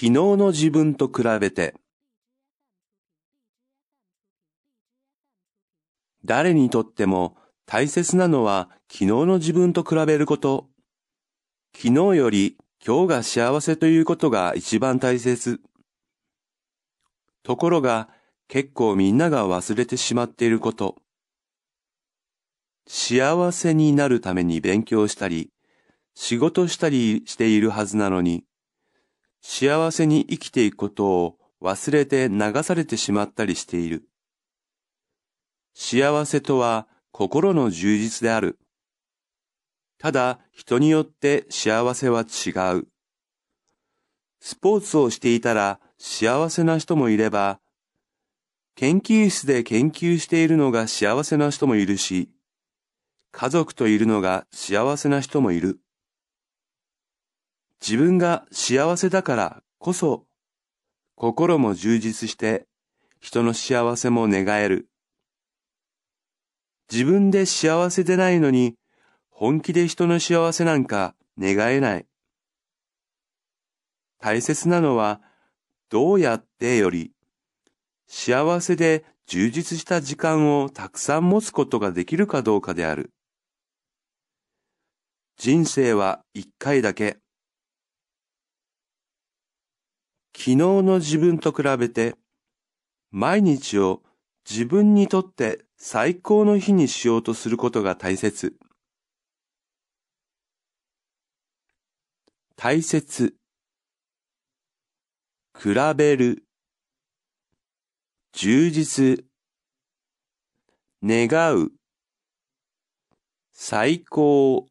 昨日の自分と比べて誰にとっても大切なのは昨日の自分と比べること。昨日より今日が幸せということが一番大切。ところが結構みんなが忘れてしまっていること。幸せになるために勉強したり、仕事したりしているはずなのに、幸せに生きていくことを忘れて流されてしまったりしている。幸せとは心の充実である。ただ人によって幸せは違う。スポーツをしていたら幸せな人もいれば、研究室で研究しているのが幸せな人もいるし、家族といるのが幸せな人もいる。自分が幸せだからこそ、心も充実して人の幸せも願える。自分で幸せでないのに、本気で人の幸せなんか願えない。大切なのは、どうやってより、幸せで充実した時間をたくさん持つことができるかどうかである。人生は一回だけ。昨日の自分と比べて、毎日を自分にとって最高の日にしようとすることが大切。大切。比べる。充実。願う。最高。